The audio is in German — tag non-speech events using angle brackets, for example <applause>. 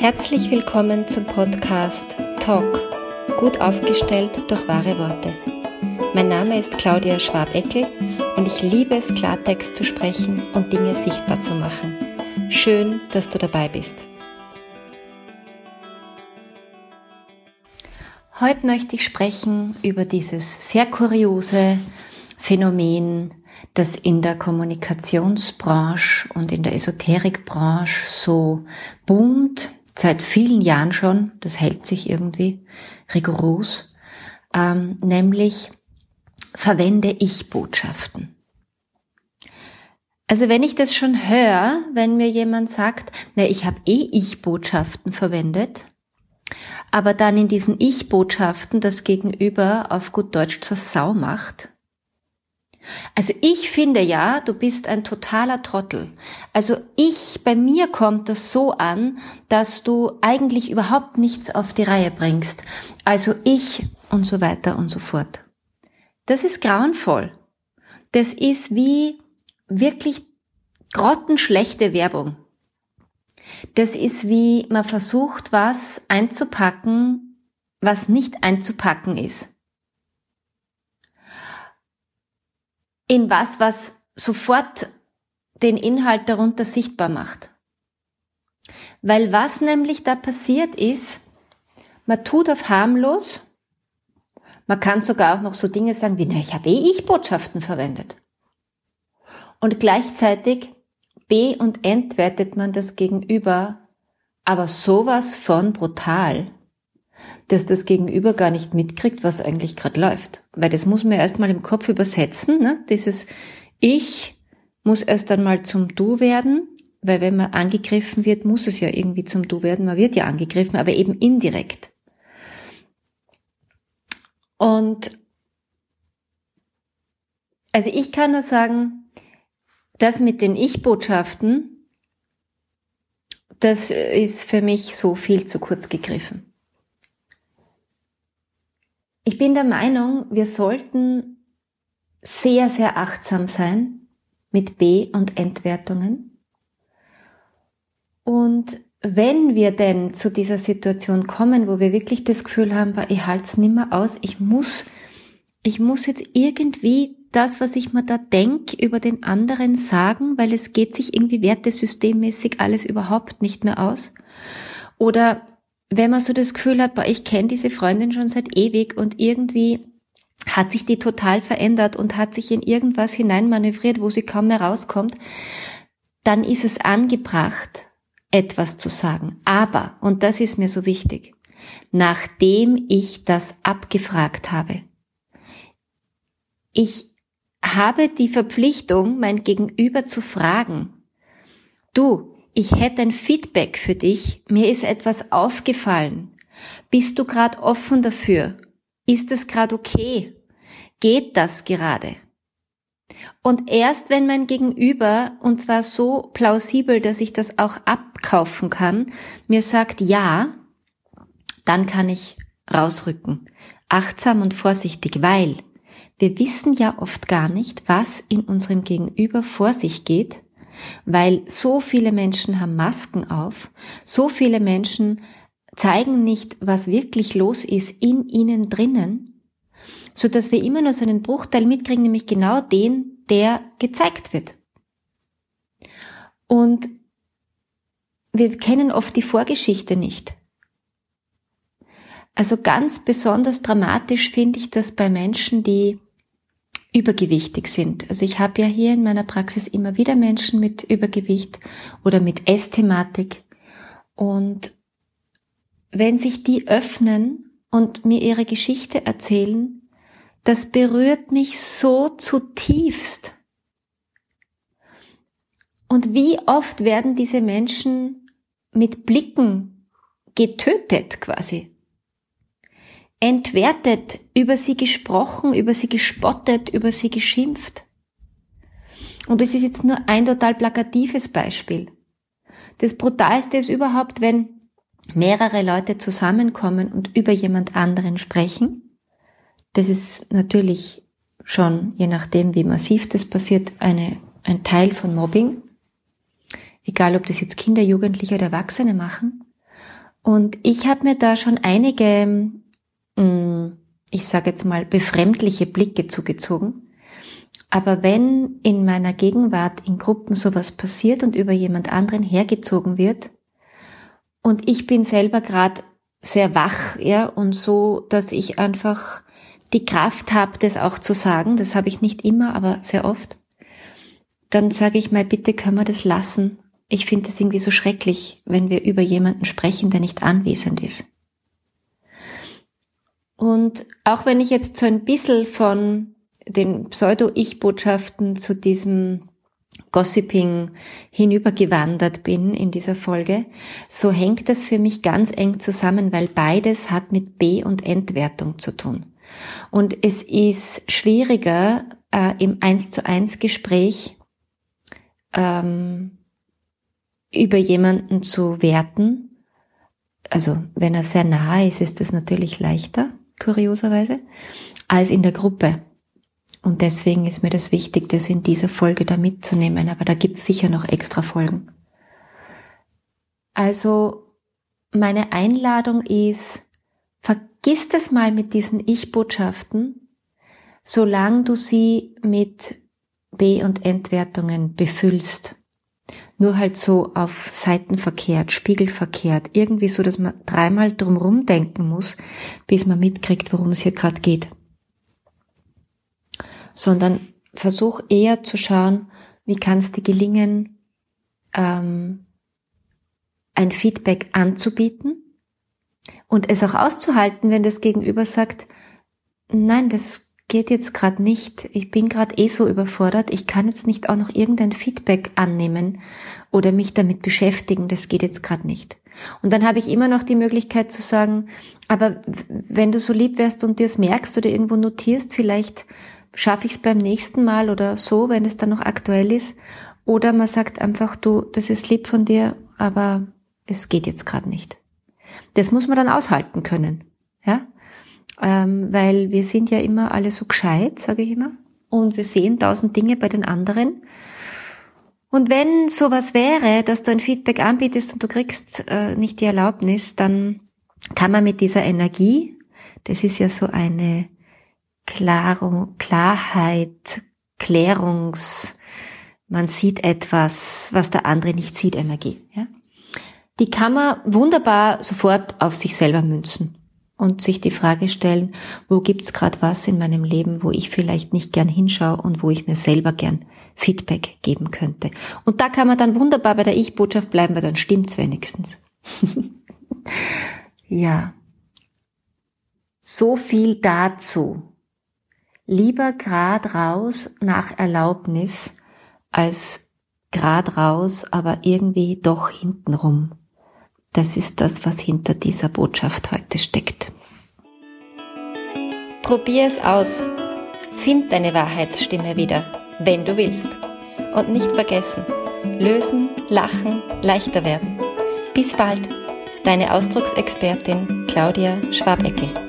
Herzlich willkommen zum Podcast Talk, gut aufgestellt durch wahre Worte. Mein Name ist Claudia Schwabeckel und ich liebe es, Klartext zu sprechen und Dinge sichtbar zu machen. Schön, dass du dabei bist. Heute möchte ich sprechen über dieses sehr kuriose Phänomen, das in der Kommunikationsbranche und in der Esoterikbranche so boomt, seit vielen Jahren schon, das hält sich irgendwie rigoros, ähm, nämlich verwende ich Botschaften. Also wenn ich das schon höre, wenn mir jemand sagt, na, ich habe eh Ich-Botschaften verwendet, aber dann in diesen Ich-Botschaften das Gegenüber auf gut Deutsch zur Sau macht, also ich finde ja, du bist ein totaler Trottel. Also ich, bei mir kommt das so an, dass du eigentlich überhaupt nichts auf die Reihe bringst. Also ich und so weiter und so fort. Das ist grauenvoll. Das ist wie wirklich grottenschlechte Werbung. Das ist wie man versucht, was einzupacken, was nicht einzupacken ist. In was, was sofort den Inhalt darunter sichtbar macht. Weil was nämlich da passiert ist, man tut auf harmlos, man kann sogar auch noch so Dinge sagen wie, na, ich habe eh Ich-Botschaften verwendet. Und gleichzeitig be- und entwertet man das Gegenüber, aber sowas von brutal, dass das Gegenüber gar nicht mitkriegt, was eigentlich gerade läuft. Weil das muss man erstmal im Kopf übersetzen. Ne? Dieses Ich muss erst einmal zum Du werden, weil wenn man angegriffen wird, muss es ja irgendwie zum Du werden. Man wird ja angegriffen, aber eben indirekt. Und also ich kann nur sagen, das mit den Ich-Botschaften, das ist für mich so viel zu kurz gegriffen. Ich bin der Meinung, wir sollten sehr, sehr achtsam sein mit B- und Entwertungen. Und wenn wir denn zu dieser Situation kommen, wo wir wirklich das Gefühl haben, ich halte es nimmer aus, ich muss, ich muss jetzt irgendwie das, was ich mir da denke, über den anderen sagen, weil es geht sich irgendwie wertesystemmäßig alles überhaupt nicht mehr aus. Oder wenn man so das Gefühl hat, boah, ich kenne diese Freundin schon seit ewig und irgendwie hat sich die total verändert und hat sich in irgendwas hineinmanövriert, wo sie kaum mehr rauskommt, dann ist es angebracht, etwas zu sagen. Aber, und das ist mir so wichtig, nachdem ich das abgefragt habe. Ich habe die Verpflichtung, mein Gegenüber zu fragen, du, ich hätte ein Feedback für dich, mir ist etwas aufgefallen. Bist du gerade offen dafür? Ist es gerade okay? Geht das gerade? Und erst wenn mein Gegenüber, und zwar so plausibel, dass ich das auch abkaufen kann, mir sagt ja, dann kann ich rausrücken. Achtsam und vorsichtig, weil wir wissen ja oft gar nicht, was in unserem Gegenüber vor sich geht weil so viele Menschen haben Masken auf, so viele Menschen zeigen nicht, was wirklich los ist in ihnen drinnen, so dass wir immer nur so einen Bruchteil mitkriegen, nämlich genau den, der gezeigt wird. Und wir kennen oft die Vorgeschichte nicht. Also ganz besonders dramatisch finde ich das bei Menschen, die übergewichtig sind. Also ich habe ja hier in meiner Praxis immer wieder Menschen mit Übergewicht oder mit Essthematik. Und wenn sich die öffnen und mir ihre Geschichte erzählen, das berührt mich so zutiefst. Und wie oft werden diese Menschen mit Blicken getötet quasi entwertet, über sie gesprochen, über sie gespottet, über sie geschimpft. Und das ist jetzt nur ein total plakatives Beispiel. Das Brutalste ist überhaupt, wenn mehrere Leute zusammenkommen und über jemand anderen sprechen. Das ist natürlich schon, je nachdem, wie massiv das passiert, eine, ein Teil von Mobbing. Egal, ob das jetzt Kinder, Jugendliche oder Erwachsene machen. Und ich habe mir da schon einige, ich sage jetzt mal, befremdliche Blicke zugezogen. Aber wenn in meiner Gegenwart in Gruppen sowas passiert und über jemand anderen hergezogen wird und ich bin selber gerade sehr wach, ja, und so, dass ich einfach die Kraft habe, das auch zu sagen, das habe ich nicht immer, aber sehr oft, dann sage ich mal, bitte können wir das lassen. Ich finde es irgendwie so schrecklich, wenn wir über jemanden sprechen, der nicht anwesend ist. Und auch wenn ich jetzt so ein bisschen von den Pseudo-Ich-Botschaften zu diesem Gossiping hinübergewandert bin in dieser Folge, so hängt das für mich ganz eng zusammen, weil beides hat mit B- und Entwertung zu tun. Und es ist schwieriger äh, im Eins zu eins Gespräch ähm, über jemanden zu werten. Also wenn er sehr nahe ist, ist es natürlich leichter, kurioserweise, als in der Gruppe. Und deswegen ist mir das wichtig, das in dieser Folge da mitzunehmen. Aber da gibt's sicher noch extra Folgen. Also meine Einladung ist, vergiss das mal mit diesen Ich-Botschaften, solange du sie mit B- und Entwertungen befüllst. Nur halt so auf Seiten verkehrt, spiegelverkehrt, irgendwie so, dass man dreimal drumrum denken muss, bis man mitkriegt, worum es hier gerade geht. Sondern versuch eher zu schauen, wie kann es dir gelingen, ähm, ein Feedback anzubieten und es auch auszuhalten, wenn das Gegenüber sagt, nein, das geht jetzt gerade nicht, ich bin gerade eh so überfordert, ich kann jetzt nicht auch noch irgendein Feedback annehmen oder mich damit beschäftigen, das geht jetzt gerade nicht. Und dann habe ich immer noch die Möglichkeit zu sagen, aber wenn du so lieb wärst und dir es merkst oder irgendwo notierst, vielleicht schaffe ich es beim nächsten Mal oder so, wenn es dann noch aktuell ist. Oder man sagt einfach, du, das ist lieb von dir, aber es geht jetzt gerade nicht. Das muss man dann aushalten können, ja, ähm, weil wir sind ja immer alle so gescheit, sage ich immer, und wir sehen tausend Dinge bei den anderen. Und wenn sowas wäre, dass du ein Feedback anbietest und du kriegst äh, nicht die Erlaubnis, dann kann man mit dieser Energie, das ist ja so eine Klarung, Klarheit, Klärungs, man sieht etwas, was der andere nicht sieht, Energie. Ja? Die kann man wunderbar sofort auf sich selber münzen und sich die Frage stellen, wo gibt's gerade was in meinem Leben, wo ich vielleicht nicht gern hinschaue und wo ich mir selber gern Feedback geben könnte. Und da kann man dann wunderbar bei der Ich-Botschaft bleiben, weil dann stimmt's wenigstens. <laughs> ja. So viel dazu lieber grad raus nach Erlaubnis als grad raus, aber irgendwie doch hintenrum. Das ist das, was hinter dieser Botschaft heute steckt. Probier es aus. Find deine Wahrheitsstimme wieder, wenn du willst. Und nicht vergessen, lösen, lachen, leichter werden. Bis bald, deine Ausdrucksexpertin Claudia Schwabeckel.